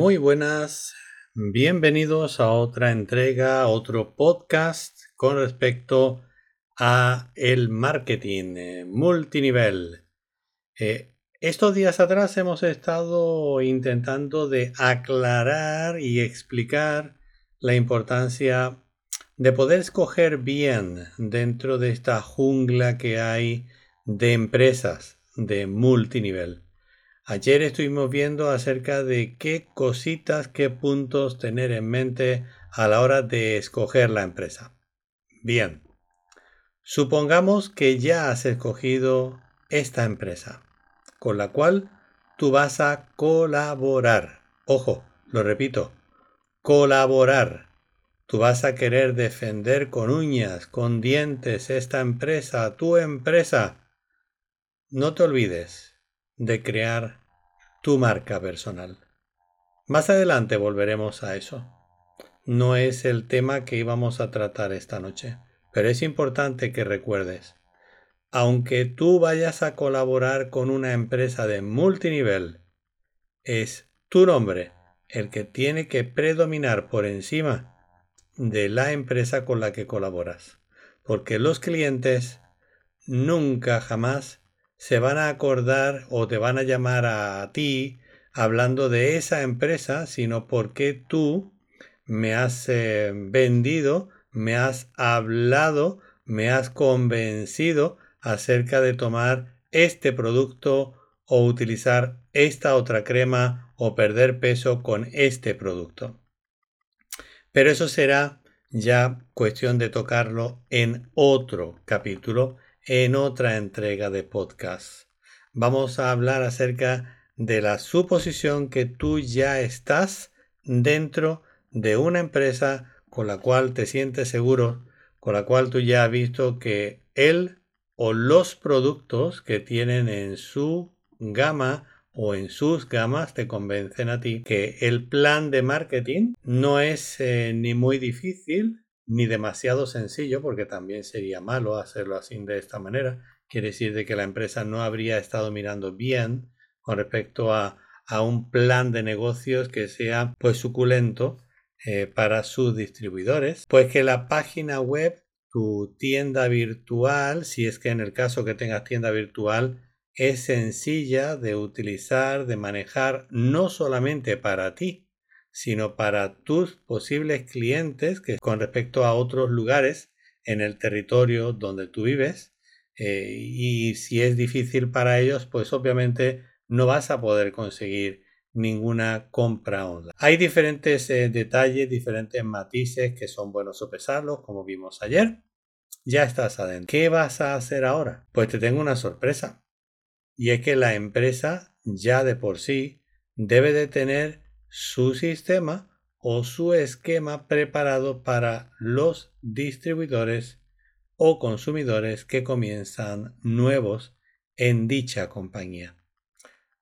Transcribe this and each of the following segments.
Muy buenas, bienvenidos a otra entrega, otro podcast con respecto a el marketing eh, multinivel. Eh, estos días atrás hemos estado intentando de aclarar y explicar la importancia de poder escoger bien dentro de esta jungla que hay de empresas de multinivel. Ayer estuvimos viendo acerca de qué cositas, qué puntos tener en mente a la hora de escoger la empresa. Bien, supongamos que ya has escogido esta empresa, con la cual tú vas a colaborar. Ojo, lo repito, colaborar. Tú vas a querer defender con uñas, con dientes esta empresa, tu empresa. No te olvides de crear tu marca personal. Más adelante volveremos a eso. No es el tema que íbamos a tratar esta noche, pero es importante que recuerdes, aunque tú vayas a colaborar con una empresa de multinivel, es tu nombre el que tiene que predominar por encima de la empresa con la que colaboras, porque los clientes nunca jamás se van a acordar o te van a llamar a ti hablando de esa empresa, sino porque tú me has eh, vendido, me has hablado, me has convencido acerca de tomar este producto o utilizar esta otra crema o perder peso con este producto. Pero eso será ya cuestión de tocarlo en otro capítulo en otra entrega de podcast. Vamos a hablar acerca de la suposición que tú ya estás dentro de una empresa con la cual te sientes seguro, con la cual tú ya has visto que él o los productos que tienen en su gama o en sus gamas te convencen a ti que el plan de marketing no es eh, ni muy difícil ni demasiado sencillo, porque también sería malo hacerlo así de esta manera. Quiere decir de que la empresa no habría estado mirando bien con respecto a, a un plan de negocios que sea pues suculento eh, para sus distribuidores. Pues que la página web, tu tienda virtual, si es que en el caso que tengas tienda virtual, es sencilla de utilizar, de manejar, no solamente para ti, sino para tus posibles clientes que con respecto a otros lugares en el territorio donde tú vives. Eh, y si es difícil para ellos, pues obviamente no vas a poder conseguir ninguna compra online. Hay diferentes eh, detalles, diferentes matices que son buenos sopesarlos, como vimos ayer. Ya estás adentro. ¿Qué vas a hacer ahora? Pues te tengo una sorpresa. Y es que la empresa ya de por sí debe de tener su sistema o su esquema preparado para los distribuidores o consumidores que comienzan nuevos en dicha compañía.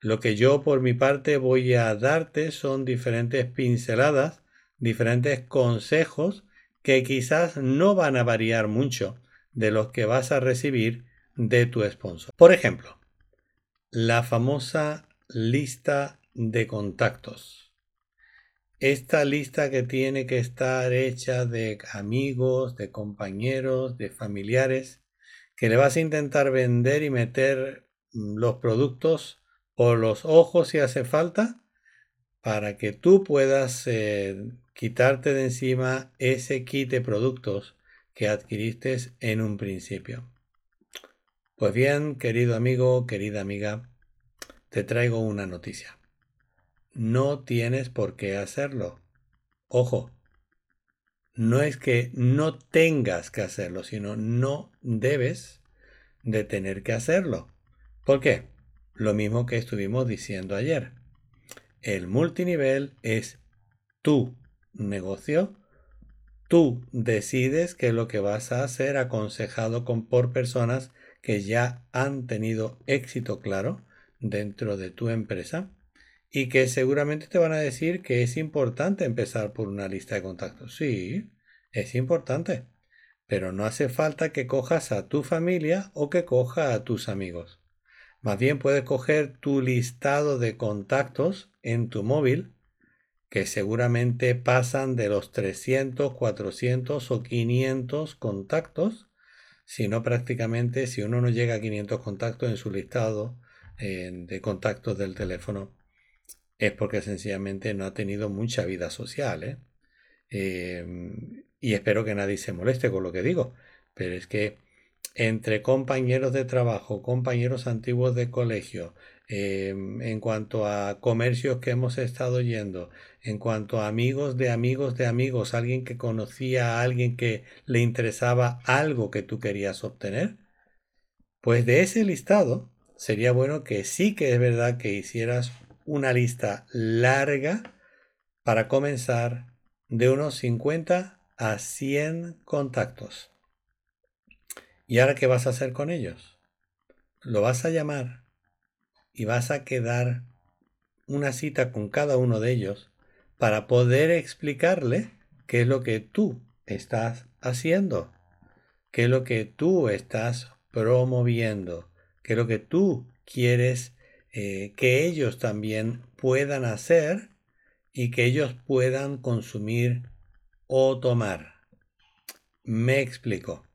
Lo que yo por mi parte voy a darte son diferentes pinceladas, diferentes consejos que quizás no van a variar mucho de los que vas a recibir de tu sponsor. Por ejemplo, la famosa lista de contactos. Esta lista que tiene que estar hecha de amigos, de compañeros, de familiares, que le vas a intentar vender y meter mm, los productos por los ojos si hace falta, para que tú puedas eh, quitarte de encima ese kit de productos que adquiriste en un principio. Pues bien, querido amigo, querida amiga, te traigo una noticia no tienes por qué hacerlo. Ojo, no es que no tengas que hacerlo, sino no debes de tener que hacerlo. ¿Por qué? Lo mismo que estuvimos diciendo ayer. El multinivel es tu negocio. Tú decides qué es lo que vas a hacer aconsejado con, por personas que ya han tenido éxito claro dentro de tu empresa y que seguramente te van a decir que es importante empezar por una lista de contactos. Sí, es importante, pero no hace falta que cojas a tu familia o que coja a tus amigos. Más bien puedes coger tu listado de contactos en tu móvil, que seguramente pasan de los 300, 400 o 500 contactos, si no prácticamente si uno no llega a 500 contactos en su listado eh, de contactos del teléfono, es porque sencillamente no ha tenido mucha vida social. ¿eh? Em, y espero que nadie se moleste con lo que digo, pero es que entre compañeros de trabajo, compañeros antiguos de colegio, em, en cuanto a comercios que hemos estado yendo, en cuanto a amigos de amigos de amigos, alguien que conocía a alguien que le interesaba algo que tú querías obtener, pues de ese listado sería bueno que sí que es verdad que hicieras una lista larga para comenzar de unos 50 a 100 contactos. ¿Y ahora qué vas a hacer con ellos? Lo vas a llamar y vas a quedar una cita con cada uno de ellos para poder explicarle qué es lo que tú estás haciendo, qué es lo que tú estás promoviendo, qué es lo que tú quieres eh, que ellos también puedan hacer y que ellos puedan consumir o tomar. Me explico.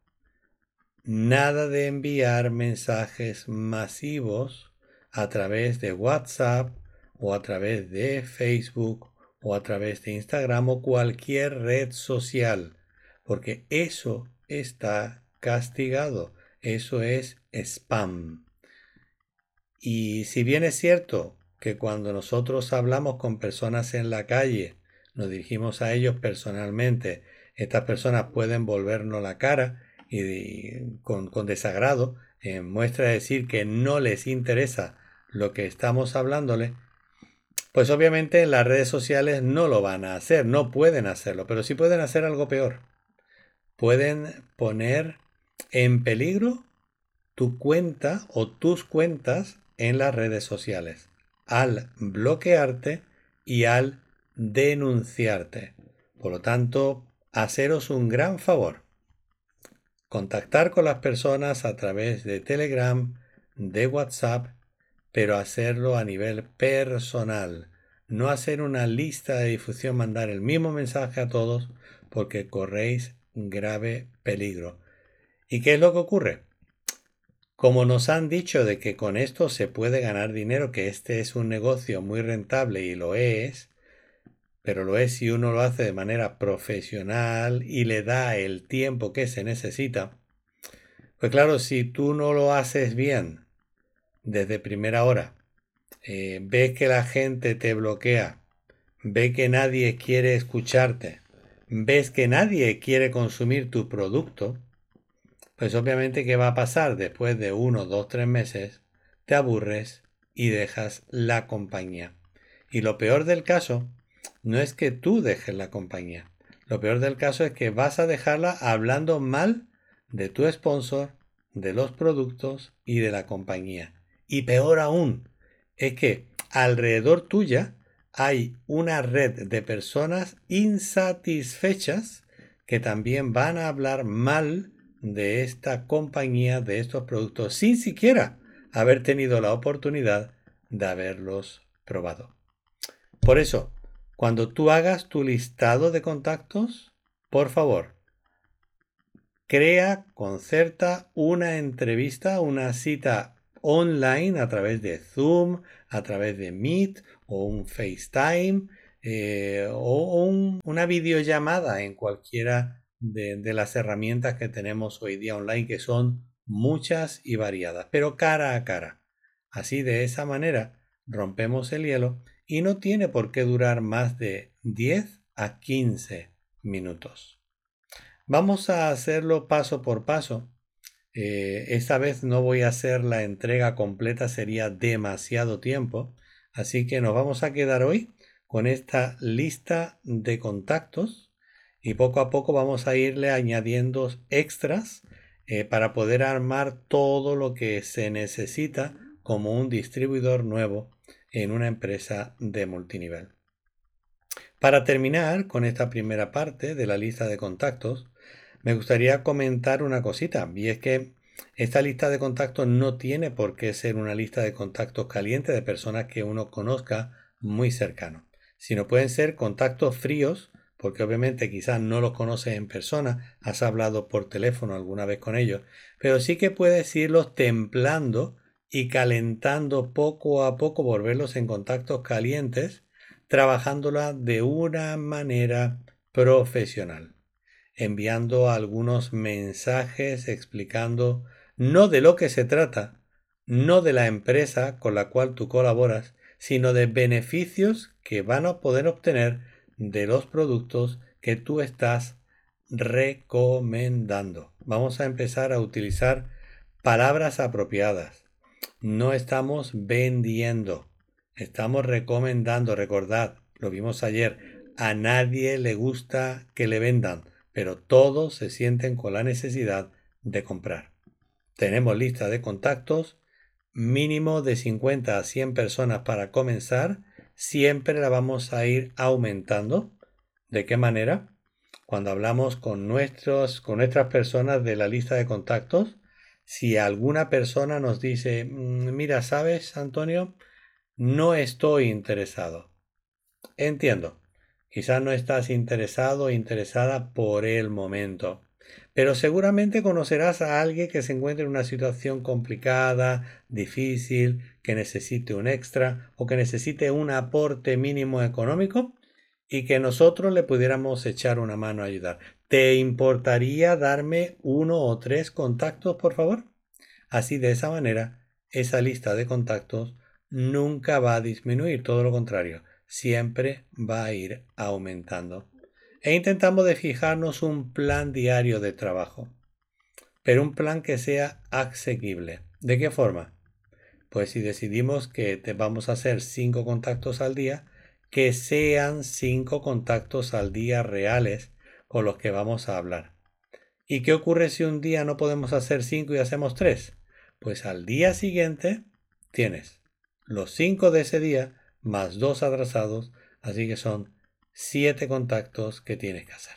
Nada de enviar mensajes masivos a través de WhatsApp o a través de Facebook o a través de Instagram o cualquier red social, porque eso está castigado, eso es spam. Y si bien es cierto que cuando nosotros hablamos con personas en la calle, nos dirigimos a ellos personalmente, estas personas pueden volvernos la cara y con, desagrado, muestra decir que no les interesa lo que estamos hablándole, pues obviamente las redes sociales no lo van a hacer, no pueden hacerlo, pero sí pueden hacer algo peor. Pueden poner en peligro tu cuenta o tus cuentas en las redes sociales, al bloquearte y al denunciarte. Por lo tanto, haceros un gran favor. Contactar con las personas a través de Telegram, de WhatsApp, pero hacerlo a nivel personal. No hacer una lista de difusión, mandar el mismo mensaje a todos, porque corréis grave peligro. ¿Y qué es lo que ocurre? Como nos han dicho de que con esto se puede ganar dinero, que este es un negocio muy rentable y lo es, pero lo es si uno lo hace de manera profesional y le da el tiempo que se necesita, pues claro, si tú no lo haces bien desde primera hora, eh, ves que la gente te bloquea, ves que nadie quiere escucharte, ves que nadie quiere consumir tu producto, pues obviamente, ¿qué va a pasar? Después de uno, dos, tres meses, te aburres y dejas la compañía. Y lo peor del caso no es que tú dejes la compañía. Lo peor del caso es que vas a dejarla hablando mal de tu sponsor, de los productos y de la compañía. Y peor aún, es que alrededor tuya hay una red de personas insatisfechas que también van a hablar mal de esta compañía, de estos productos, sin siquiera haber tenido la oportunidad de haberlos probado. Por eso, cuando tú hagas tu listado de contactos, por favor, crea, concerta una entrevista, una cita online a través de Zoom, a través de Meet o un FaceTime eh, o una videollamada en cualquiera de, las herramientas que tenemos hoy día online, que son muchas y variadas, pero cara a cara. Así de esa manera rompemos el hielo y no tiene por qué durar más de 10 a 15 minutos. Vamos a hacerlo paso por paso. Eh, esta vez no voy a hacer la entrega completa, sería demasiado tiempo. Así que nos vamos a quedar hoy con esta lista de contactos y poco a poco vamos a irle añadiendo extras eh, para poder armar todo lo que se necesita como un distribuidor nuevo en una empresa de multinivel. Para terminar con esta primera parte de la lista de contactos, me gustaría comentar una cosita, y es que esta lista de contactos no tiene por qué ser una lista de contactos calientes de personas que uno conozca muy cercano. sino pueden ser contactos fríos, porque obviamente quizás no los conoces en persona, has hablado por teléfono alguna vez con ellos, pero sí que puedes irlos templando y calentando poco a poco, volverlos en contactos calientes, trabajándola de una manera profesional, enviando algunos mensajes explicando no de lo que se trata, no de la empresa con la cual tú colaboras, sino de beneficios que van a poder obtener de los productos que tú estás recomendando. Vamos a empezar a utilizar palabras apropiadas. No estamos vendiendo, estamos recomendando. Recordad, lo vimos ayer, a nadie le gusta que le vendan, pero todos se sienten con la necesidad de comprar. Tenemos lista de contactos, mínimo de 50 a 100 personas para comenzar. Siempre la vamos a ir aumentando. ¿De qué manera? Cuando hablamos con, nuestros, con nuestras personas de la lista de contactos, si alguna persona nos dice, mm, mira, sabes, Antonio, no estoy interesado. Entiendo. Quizás no estás interesado o interesada por el momento. Pero seguramente conocerás a alguien que se encuentre en una situación complicada, difícil, que necesite un extra o que necesite un aporte mínimo económico y que nosotros le pudiéramos echar una mano a ayudar. ¿Te importaría darme uno o tres contactos, por favor? Así de esa manera, esa lista de contactos nunca va a disminuir, todo lo contrario, siempre va a ir aumentando e intentamos de fijarnos un plan diario de trabajo, pero un plan que sea asequible. ¿De qué forma? Pues si decidimos que te vamos a hacer cinco contactos al día, que sean cinco contactos al día reales con los que vamos a hablar. ¿Y qué ocurre si un día no podemos hacer cinco y hacemos tres? Pues al día siguiente tienes los cinco de ese día más dos atrasados, así que son siete contactos que tienes que hacer.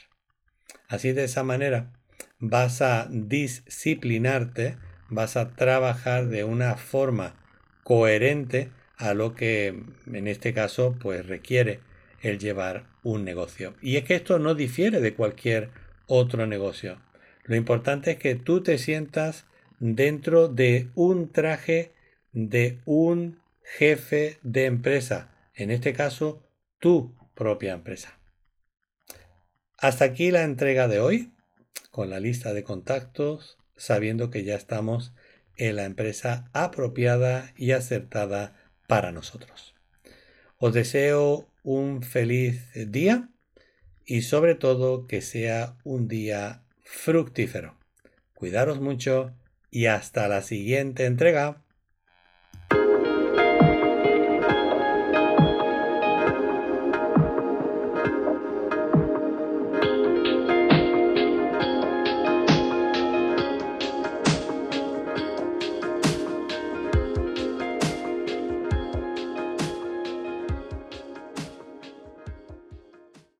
Así de esa manera vas a disciplinarte, vas a trabajar de una forma coherente a lo que en este caso pues requiere el llevar un negocio. Y es que esto no difiere de cualquier otro negocio. Lo importante es que tú te sientas dentro de un traje de un jefe de empresa. En este caso, tú propia empresa. Hasta aquí la entrega de hoy, con la lista de contactos, sabiendo que ya estamos en la empresa apropiada y acertada para nosotros. Os deseo un feliz día y sobre todo que sea un día fructífero. Cuidaros mucho y hasta la siguiente entrega.